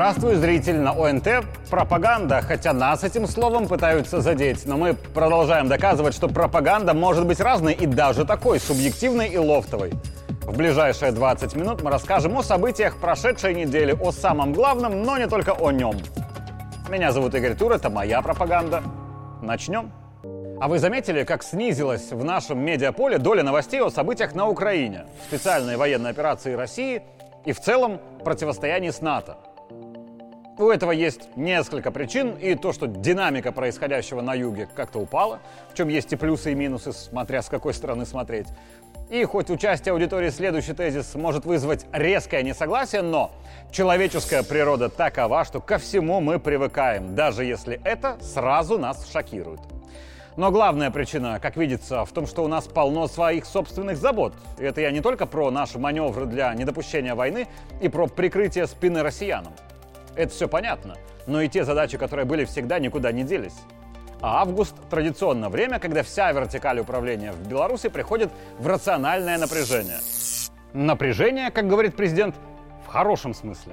Здравствуй, зритель на ОНТ. Пропаганда, хотя нас этим словом пытаются задеть, но мы продолжаем доказывать, что пропаганда может быть разной и даже такой, субъективной и лофтовой. В ближайшие 20 минут мы расскажем о событиях прошедшей недели, о самом главном, но не только о нем. Меня зовут Игорь Тур, это моя пропаганда. Начнем. А вы заметили, как снизилась в нашем медиаполе доля новостей о событиях на Украине, специальной военной операции России и в целом противостоянии с НАТО? У этого есть несколько причин, и то, что динамика происходящего на юге как-то упала, в чем есть и плюсы, и минусы, смотря с какой стороны смотреть. И хоть участие аудитории следующий тезис может вызвать резкое несогласие, но человеческая природа такова, что ко всему мы привыкаем, даже если это сразу нас шокирует. Но главная причина, как видится, в том, что у нас полно своих собственных забот. И это я не только про наши маневры для недопущения войны и про прикрытие спины россиянам. Это все понятно, но и те задачи, которые были всегда, никуда не делись. А август – традиционно время, когда вся вертикаль управления в Беларуси приходит в рациональное напряжение. Напряжение, как говорит президент, в хорошем смысле.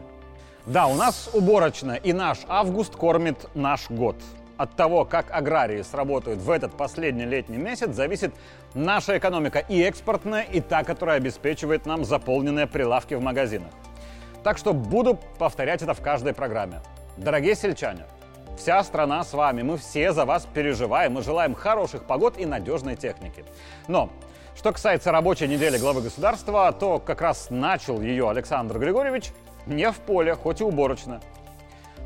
Да, у нас уборочно, и наш август кормит наш год. От того, как аграрии сработают в этот последний летний месяц, зависит наша экономика и экспортная, и та, которая обеспечивает нам заполненные прилавки в магазинах. Так что буду повторять это в каждой программе. Дорогие сельчане, вся страна с вами, мы все за вас переживаем, мы желаем хороших погод и надежной техники. Но что касается рабочей недели главы государства, то как раз начал ее Александр Григорьевич не в поле, хоть и уборочно.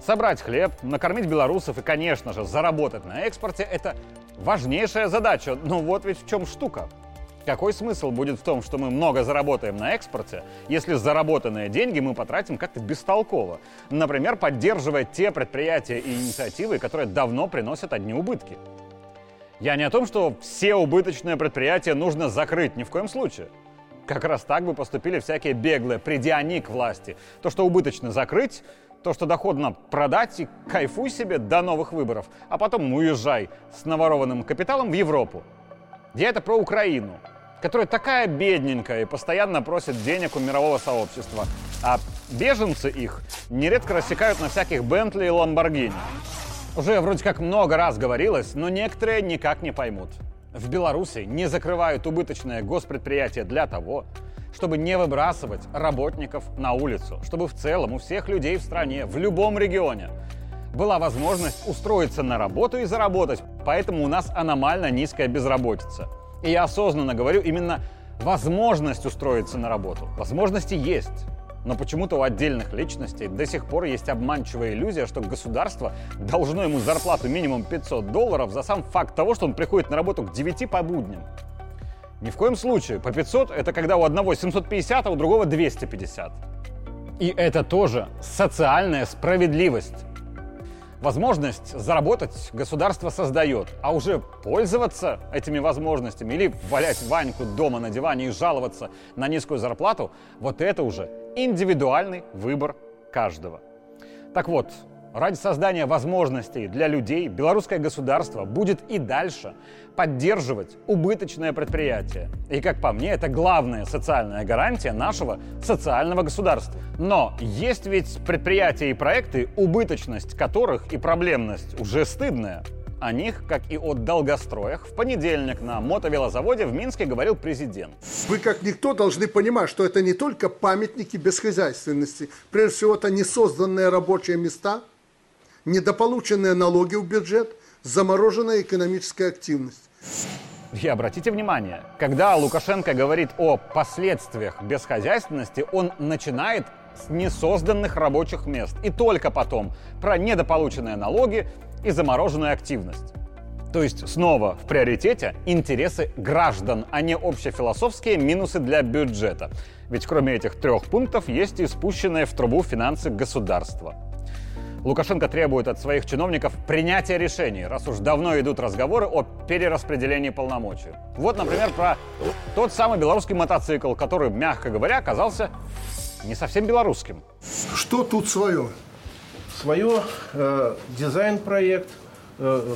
Собрать хлеб, накормить белорусов и, конечно же, заработать на экспорте – это важнейшая задача. Но вот ведь в чем штука – какой смысл будет в том, что мы много заработаем на экспорте, если заработанные деньги мы потратим как-то бестолково? Например, поддерживая те предприятия и инициативы, которые давно приносят одни убытки. Я не о том, что все убыточные предприятия нужно закрыть, ни в коем случае. Как раз так бы поступили всякие беглые, придя они к власти. То, что убыточно закрыть, то, что доходно продать и кайфуй себе до новых выборов, а потом уезжай с наворованным капиталом в Европу. Я это про Украину которая такая бедненькая и постоянно просит денег у мирового сообщества. А беженцы их нередко рассекают на всяких Бентли и Ламборгини. Уже вроде как много раз говорилось, но некоторые никак не поймут. В Беларуси не закрывают убыточное госпредприятие для того, чтобы не выбрасывать работников на улицу, чтобы в целом у всех людей в стране, в любом регионе, была возможность устроиться на работу и заработать. Поэтому у нас аномально низкая безработица – и я осознанно говорю именно возможность устроиться на работу. Возможности есть. Но почему-то у отдельных личностей до сих пор есть обманчивая иллюзия, что государство должно ему зарплату минимум 500 долларов за сам факт того, что он приходит на работу к 9 по будням. Ни в коем случае. По 500 это когда у одного 750, а у другого 250. И это тоже социальная справедливость. Возможность заработать государство создает, а уже пользоваться этими возможностями или валять Ваньку дома на диване и жаловаться на низкую зарплату, вот это уже индивидуальный выбор каждого. Так вот, Ради создания возможностей для людей белорусское государство будет и дальше поддерживать убыточное предприятие. И, как по мне, это главная социальная гарантия нашего социального государства. Но есть ведь предприятия и проекты, убыточность которых и проблемность уже стыдная. О них, как и о долгостроях, в понедельник на мотовелозаводе в Минске говорил президент. Вы, как никто, должны понимать, что это не только памятники бесхозяйственности. Прежде всего, это несозданные рабочие места – недополученные налоги в бюджет, замороженная экономическая активность. И обратите внимание, когда Лукашенко говорит о последствиях бесхозяйственности, он начинает с несозданных рабочих мест. И только потом про недополученные налоги и замороженную активность. То есть снова в приоритете интересы граждан, а не общефилософские минусы для бюджета. Ведь кроме этих трех пунктов есть и спущенные в трубу финансы государства. Лукашенко требует от своих чиновников принятия решений, раз уж давно идут разговоры о перераспределении полномочий. Вот, например, про тот самый белорусский мотоцикл, который, мягко говоря, оказался не совсем белорусским. Что тут свое? Свое э, дизайн-проект, э,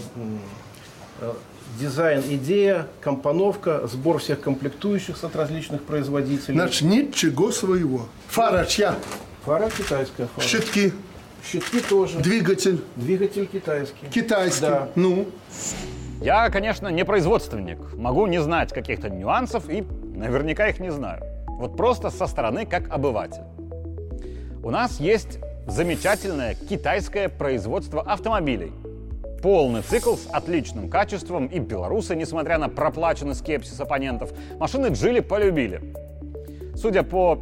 э, дизайн-идея, компоновка, сбор всех комплектующих от различных производителей. Значит, ничего своего. Фара чья? Фара китайская. Фара. Щитки Щитки тоже. Двигатель Двигатель китайский. китайский. Да. Ну, Я, конечно, не производственник. Могу не знать каких-то нюансов и наверняка их не знаю. Вот просто со стороны как обыватель. У нас есть замечательное китайское производство автомобилей. Полный цикл с отличным качеством, и белорусы, несмотря на проплаченный скепсис оппонентов, машины Джили полюбили. Судя по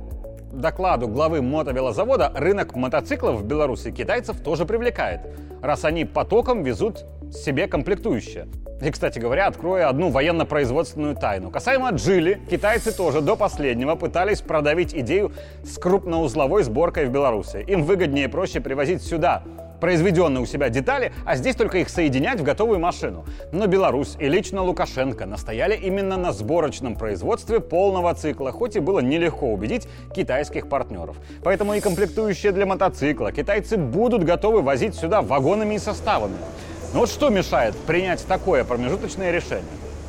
докладу главы мотовелозавода, рынок мотоциклов в Беларуси китайцев тоже привлекает, раз они потоком везут себе комплектующие. И, кстати говоря, открою одну военно-производственную тайну. Касаемо Джили, китайцы тоже до последнего пытались продавить идею с крупноузловой сборкой в Беларуси. Им выгоднее и проще привозить сюда произведенные у себя детали, а здесь только их соединять в готовую машину. Но Беларусь и лично Лукашенко настояли именно на сборочном производстве полного цикла, хоть и было нелегко убедить китайских партнеров. Поэтому и комплектующие для мотоцикла китайцы будут готовы возить сюда вагонами и составами. Но вот что мешает принять такое промежуточное решение?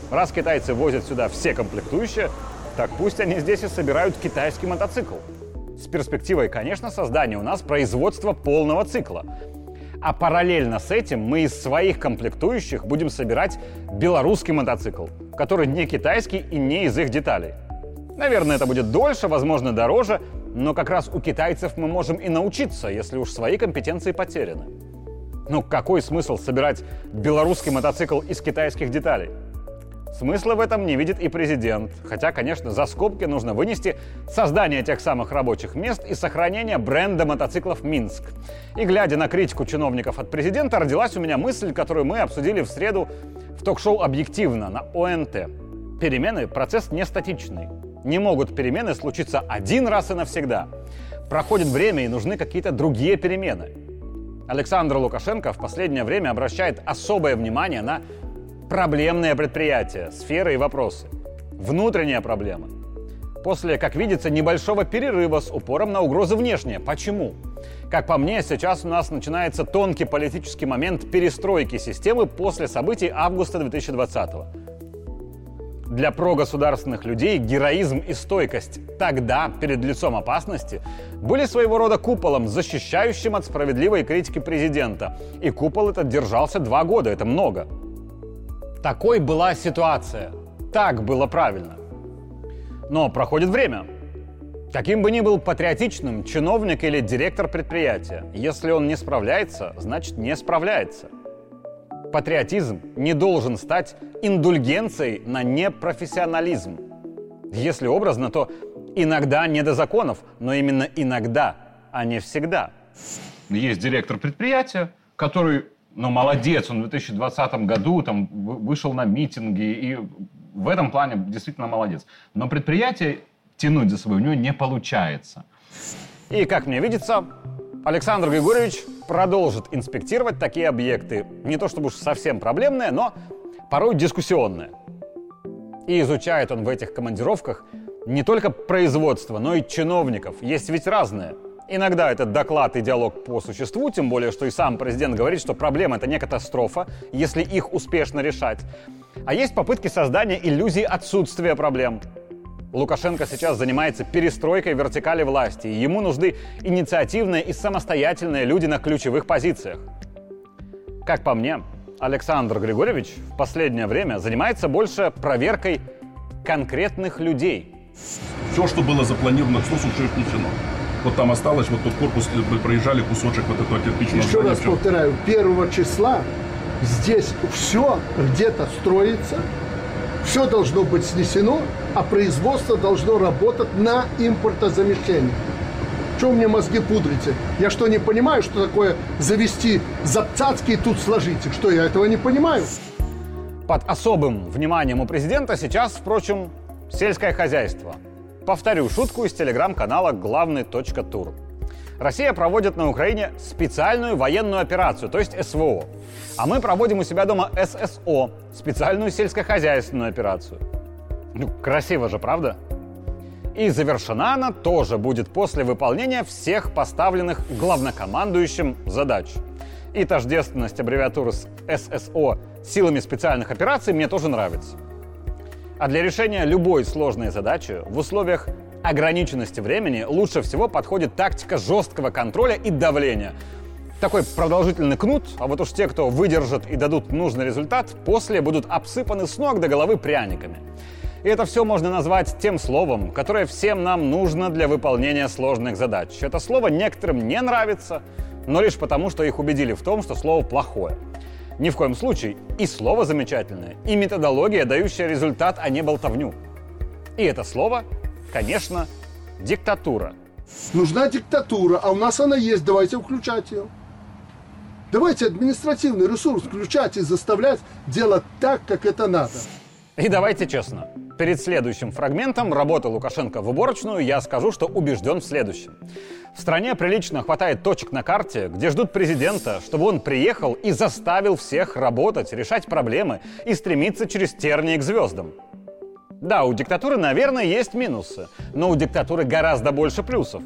Раз китайцы возят сюда все комплектующие, так пусть они здесь и собирают китайский мотоцикл. С перспективой, конечно, создания у нас производства полного цикла. А параллельно с этим мы из своих комплектующих будем собирать белорусский мотоцикл, который не китайский и не из их деталей. Наверное, это будет дольше, возможно, дороже, но как раз у китайцев мы можем и научиться, если уж свои компетенции потеряны. Ну, какой смысл собирать белорусский мотоцикл из китайских деталей? Смысла в этом не видит и президент. Хотя, конечно, за скобки нужно вынести создание тех самых рабочих мест и сохранение бренда мотоциклов «Минск». И глядя на критику чиновников от президента, родилась у меня мысль, которую мы обсудили в среду в ток-шоу «Объективно» на ОНТ. Перемены – процесс не статичный. Не могут перемены случиться один раз и навсегда. Проходит время и нужны какие-то другие перемены. Александр Лукашенко в последнее время обращает особое внимание на проблемные предприятия, сферы и вопросы. Внутренняя проблема. После, как видится, небольшого перерыва с упором на угрозы внешние. Почему? Как по мне, сейчас у нас начинается тонкий политический момент перестройки системы после событий августа 2020 -го. Для прогосударственных людей героизм и стойкость тогда, перед лицом опасности, были своего рода куполом, защищающим от справедливой критики президента. И купол этот держался два года, это много. Такой была ситуация. Так было правильно. Но проходит время. Каким бы ни был патриотичным чиновник или директор предприятия, если он не справляется, значит не справляется. Патриотизм не должен стать индульгенцией на непрофессионализм. Если образно, то иногда не до законов, но именно иногда, а не всегда. Есть директор предприятия, который, ну, молодец, он в 2020 году там вы- вышел на митинги, и в этом плане действительно молодец. Но предприятие тянуть за собой у него не получается. И, как мне видится, Александр Григорьевич продолжит инспектировать такие объекты. Не то чтобы уж совсем проблемные, но порой дискуссионные. И изучает он в этих командировках не только производство, но и чиновников. Есть ведь разные. Иногда это доклад и диалог по существу, тем более, что и сам президент говорит, что проблема это не катастрофа, если их успешно решать. А есть попытки создания иллюзии отсутствия проблем. Лукашенко сейчас занимается перестройкой вертикали власти, и ему нужны инициативные и самостоятельные люди на ключевых позициях. Как по мне, Александр Григорьевич в последнее время занимается больше проверкой конкретных людей. Все, что было запланировано, все уже снесено. Вот там осталось, вот тот корпус, мы проезжали кусочек вот этого кирпичного еще раз всё. повторяю, первого числа здесь все где-то строится, все должно быть снесено, а производство должно работать на импортозамещение. Чего мне мозги пудрите? Я что, не понимаю, что такое завести запцацки и тут сложить их? Что, я этого не понимаю? Под особым вниманием у президента сейчас, впрочем, сельское хозяйство. Повторю шутку из телеграм-канала «Главный точка тур». Россия проводит на Украине специальную военную операцию, то есть СВО. А мы проводим у себя дома ССО, специальную сельскохозяйственную операцию. Ну, красиво же, правда? И завершена она тоже будет после выполнения всех поставленных главнокомандующим задач. И тождественность аббревиатуры с ССО силами специальных операций мне тоже нравится. А для решения любой сложной задачи в условиях ограниченности времени лучше всего подходит тактика жесткого контроля и давления. такой продолжительный кнут, а вот уж те, кто выдержат и дадут нужный результат, после будут обсыпаны с ног до головы пряниками. И это все можно назвать тем словом, которое всем нам нужно для выполнения сложных задач. Это слово некоторым не нравится, но лишь потому, что их убедили в том, что слово плохое. Ни в коем случае и слово замечательное, и методология, дающая результат, а не болтовню. И это слово, конечно, диктатура. Нужна диктатура, а у нас она есть, давайте включать ее. Давайте административный ресурс включать и заставлять делать так, как это надо. И давайте честно, перед следующим фрагментом работы Лукашенко в уборочную я скажу, что убежден в следующем. В стране прилично хватает точек на карте, где ждут президента, чтобы он приехал и заставил всех работать, решать проблемы и стремиться через тернии к звездам. Да, у диктатуры, наверное, есть минусы, но у диктатуры гораздо больше плюсов.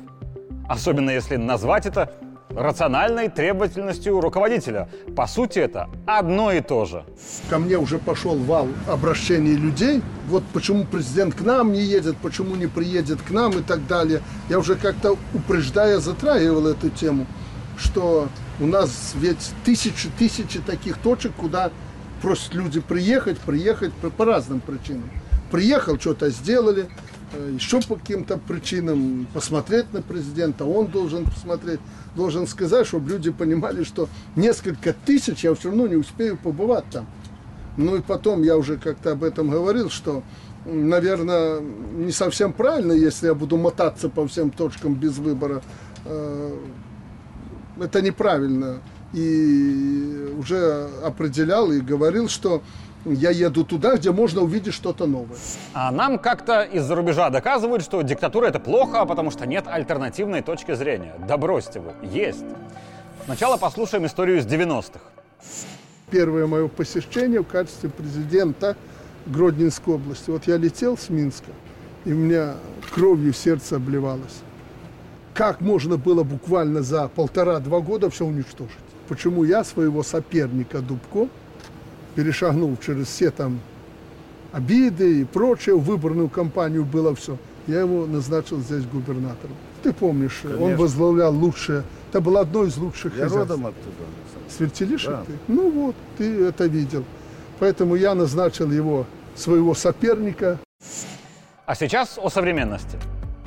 Особенно если назвать это рациональной требовательностью руководителя. По сути, это одно и то же. Ко мне уже пошел вал обращений людей. Вот почему президент к нам не едет, почему не приедет к нам и так далее. Я уже как-то упреждая затрагивал эту тему, что у нас ведь тысячи, тысячи таких точек, куда просят люди приехать, приехать по, по разным причинам. Приехал, что-то сделали, еще по каким-то причинам посмотреть на президента, он должен посмотреть должен сказать, чтобы люди понимали, что несколько тысяч я все равно не успею побывать там. Ну и потом я уже как-то об этом говорил, что, наверное, не совсем правильно, если я буду мотаться по всем точкам без выбора. Э, это неправильно. И уже определял и говорил, что я еду туда, где можно увидеть что-то новое. А нам как-то из-за рубежа доказывают, что диктатура это плохо, потому что нет альтернативной точки зрения. Да бросьте вы, есть. Сначала послушаем историю из 90-х. Первое мое посещение в качестве президента Гродненской области. Вот я летел с Минска, и у меня кровью сердце обливалось. Как можно было буквально за полтора-два года все уничтожить? Почему я своего соперника Дубко перешагнул через все там обиды и прочее, в выборную кампанию было все. Я его назначил здесь губернатором. Ты помнишь, Конечно. он возглавлял лучшее, это было одно из лучших Я хозяйств. родом оттуда. Свертелишек да. ты? Ну вот, ты это видел. Поэтому я назначил его, своего соперника. А сейчас о современности.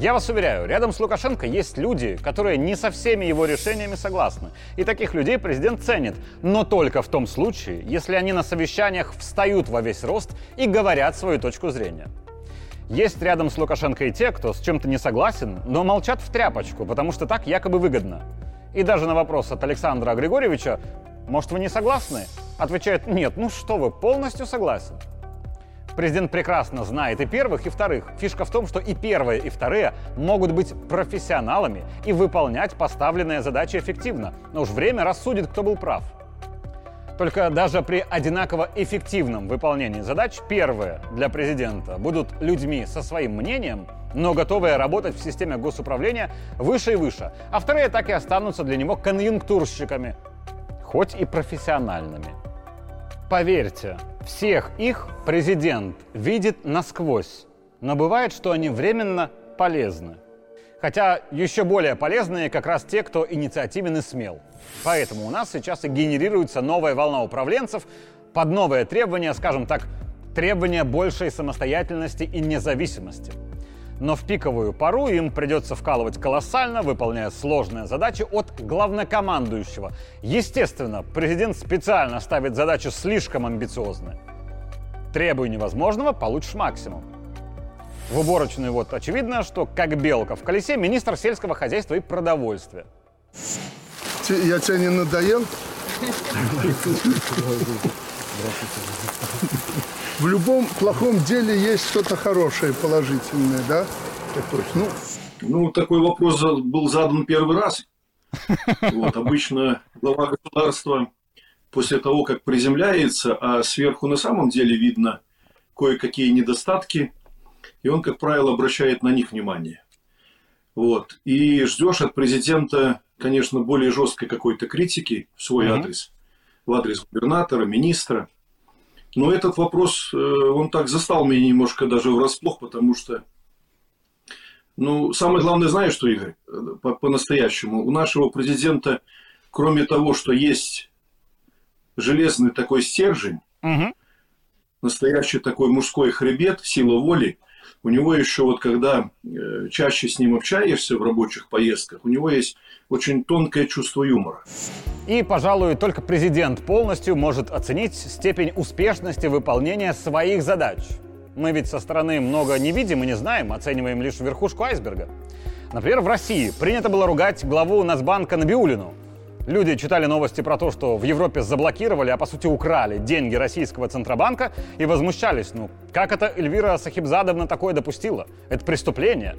Я вас уверяю, рядом с Лукашенко есть люди, которые не со всеми его решениями согласны. И таких людей президент ценит, но только в том случае, если они на совещаниях встают во весь рост и говорят свою точку зрения. Есть рядом с Лукашенко и те, кто с чем-то не согласен, но молчат в тряпочку, потому что так якобы выгодно. И даже на вопрос от Александра Григорьевича «Может, вы не согласны?» отвечает «Нет, ну что вы, полностью согласен». Президент прекрасно знает и первых, и вторых. Фишка в том, что и первые, и вторые могут быть профессионалами и выполнять поставленные задачи эффективно. Но уж время рассудит, кто был прав. Только даже при одинаково эффективном выполнении задач первые для президента будут людьми со своим мнением, но готовые работать в системе госуправления выше и выше, а вторые так и останутся для него конъюнктурщиками, хоть и профессиональными. Поверьте, всех их президент видит насквозь, но бывает, что они временно полезны. Хотя еще более полезные как раз те, кто инициативен и смел. Поэтому у нас сейчас и генерируется новая волна управленцев под новые требования, скажем так, требования большей самостоятельности и независимости – но в пиковую пару им придется вкалывать колоссально, выполняя сложные задачи от главнокомандующего. Естественно, президент специально ставит задачи слишком амбициозные. Требуй невозможного, получишь максимум. В уборочной вот очевидно, что как белка в колесе министр сельского хозяйства и продовольствия. Я тебя не надоел? В любом плохом деле есть что-то хорошее, положительное, да? Ну, ну, такой вопрос был задан первый раз. Вот, обычно глава государства после того, как приземляется, а сверху на самом деле видно кое-какие недостатки, и он, как правило, обращает на них внимание. Вот. И ждешь от президента, конечно, более жесткой какой-то критики в свой mm-hmm. адрес, в адрес губернатора, министра – но этот вопрос, э, он так застал меня немножко даже врасплох, потому что, ну, самое главное, знаешь что, Игорь, по- по-настоящему, у нашего президента кроме того, что есть железный такой стержень, Мгм. настоящий такой мужской хребет, сила воли, у него еще вот когда э, чаще с ним общаешься в рабочих поездках, у него есть очень тонкое чувство юмора. И, пожалуй, только президент полностью может оценить степень успешности выполнения своих задач. Мы ведь со стороны много не видим и не знаем, оцениваем лишь верхушку айсберга. Например, в России принято было ругать главу Нацбанка Набиулину. Люди читали новости про то, что в Европе заблокировали, а по сути украли деньги российского Центробанка и возмущались. Ну, как это Эльвира Сахибзадовна такое допустила? Это преступление.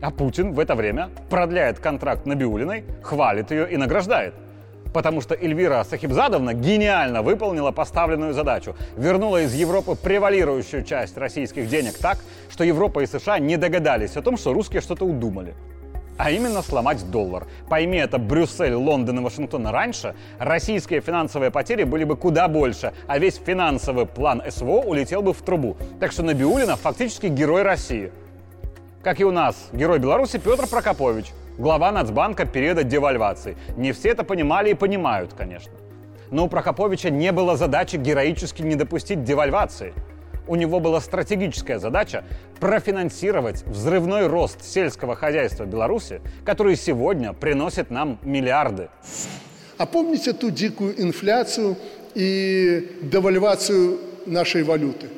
А Путин в это время продляет контракт Набиулиной, хвалит ее и награждает. Потому что Эльвира Сахибзадовна гениально выполнила поставленную задачу. Вернула из Европы превалирующую часть российских денег так, что Европа и США не догадались о том, что русские что-то удумали. А именно сломать доллар. Пойми это Брюссель, Лондон и Вашингтон раньше, российские финансовые потери были бы куда больше, а весь финансовый план СВО улетел бы в трубу. Так что Набиулина фактически герой России. Как и у нас, герой Беларуси Петр Прокопович, глава Нацбанка периода девальвации. Не все это понимали и понимают, конечно. Но у Прокоповича не было задачи героически не допустить девальвации. У него была стратегическая задача профинансировать взрывной рост сельского хозяйства Беларуси, который сегодня приносит нам миллиарды. А помните ту дикую инфляцию и девальвацию нашей валюты?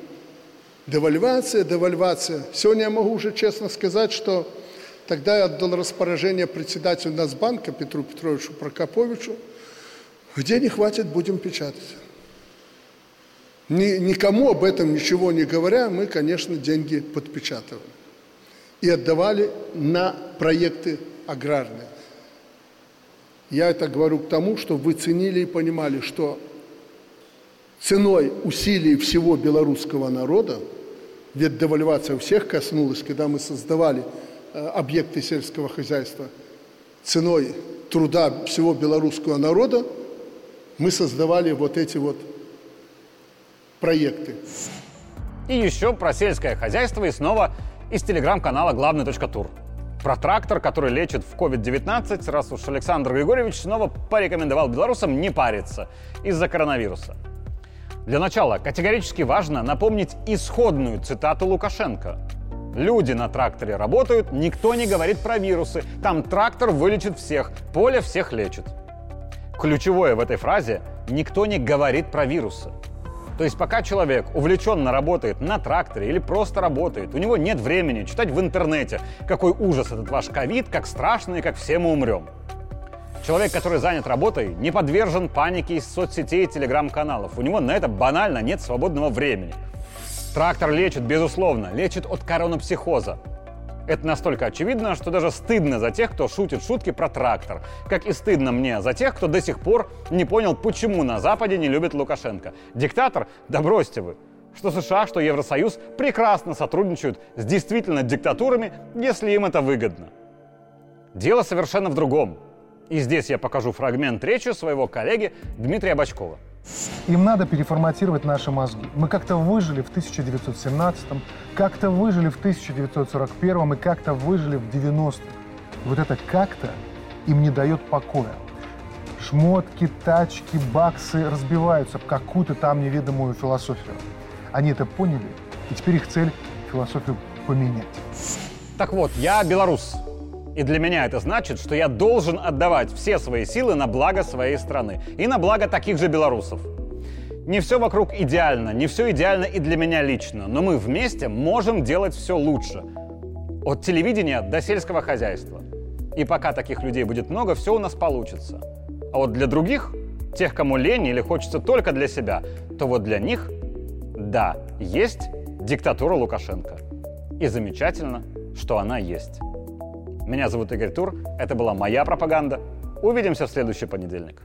Девальвация, девальвация. Сегодня я могу уже честно сказать, что тогда я отдал распоряжение председателю Нацбанка Петру Петровичу Прокоповичу, где не хватит, будем печатать. Ни- никому об этом ничего не говоря, мы, конечно, деньги подпечатывали. И отдавали на проекты аграрные. Я это говорю к тому, чтобы вы ценили и понимали, что ценой усилий всего белорусского народа, ведь девальвация всех коснулась, когда мы создавали э, объекты сельского хозяйства, ценой труда всего белорусского народа мы создавали вот эти вот проекты. И еще про сельское хозяйство и снова из телеграм-канала главный точка тур. Про трактор, который лечит в COVID-19, раз уж Александр Григорьевич снова порекомендовал белорусам не париться из-за коронавируса. Для начала категорически важно напомнить исходную цитату Лукашенко. Люди на тракторе работают, никто не говорит про вирусы. Там трактор вылечит всех, поле всех лечит. Ключевое в этой фразе – никто не говорит про вирусы. То есть пока человек увлеченно работает на тракторе или просто работает, у него нет времени читать в интернете, какой ужас этот ваш ковид, как страшно и как все мы умрем. Человек, который занят работой, не подвержен панике из соцсетей и телеграм-каналов. У него на это банально нет свободного времени. Трактор лечит, безусловно, лечит от коронапсихоза. Это настолько очевидно, что даже стыдно за тех, кто шутит шутки про трактор. Как и стыдно мне за тех, кто до сих пор не понял, почему на Западе не любят Лукашенко. Диктатор? Да бросьте вы. Что США, что Евросоюз прекрасно сотрудничают с действительно диктатурами, если им это выгодно. Дело совершенно в другом. И здесь я покажу фрагмент речи своего коллеги Дмитрия Бачкова. Им надо переформатировать наши мозги. Мы как-то выжили в 1917-м, как-то выжили в 1941-м и как-то выжили в 90-м. Вот это как-то им не дает покоя. Шмотки, тачки, баксы разбиваются об какую-то там неведомую философию. Они это поняли, и теперь их цель философию поменять. Так вот, я белорус. И для меня это значит, что я должен отдавать все свои силы на благо своей страны и на благо таких же белорусов. Не все вокруг идеально, не все идеально и для меня лично, но мы вместе можем делать все лучше. От телевидения до сельского хозяйства. И пока таких людей будет много, все у нас получится. А вот для других, тех, кому лень или хочется только для себя, то вот для них, да, есть диктатура Лукашенко. И замечательно, что она есть. Меня зовут Игорь Тур, это была моя пропаганда. Увидимся в следующий понедельник.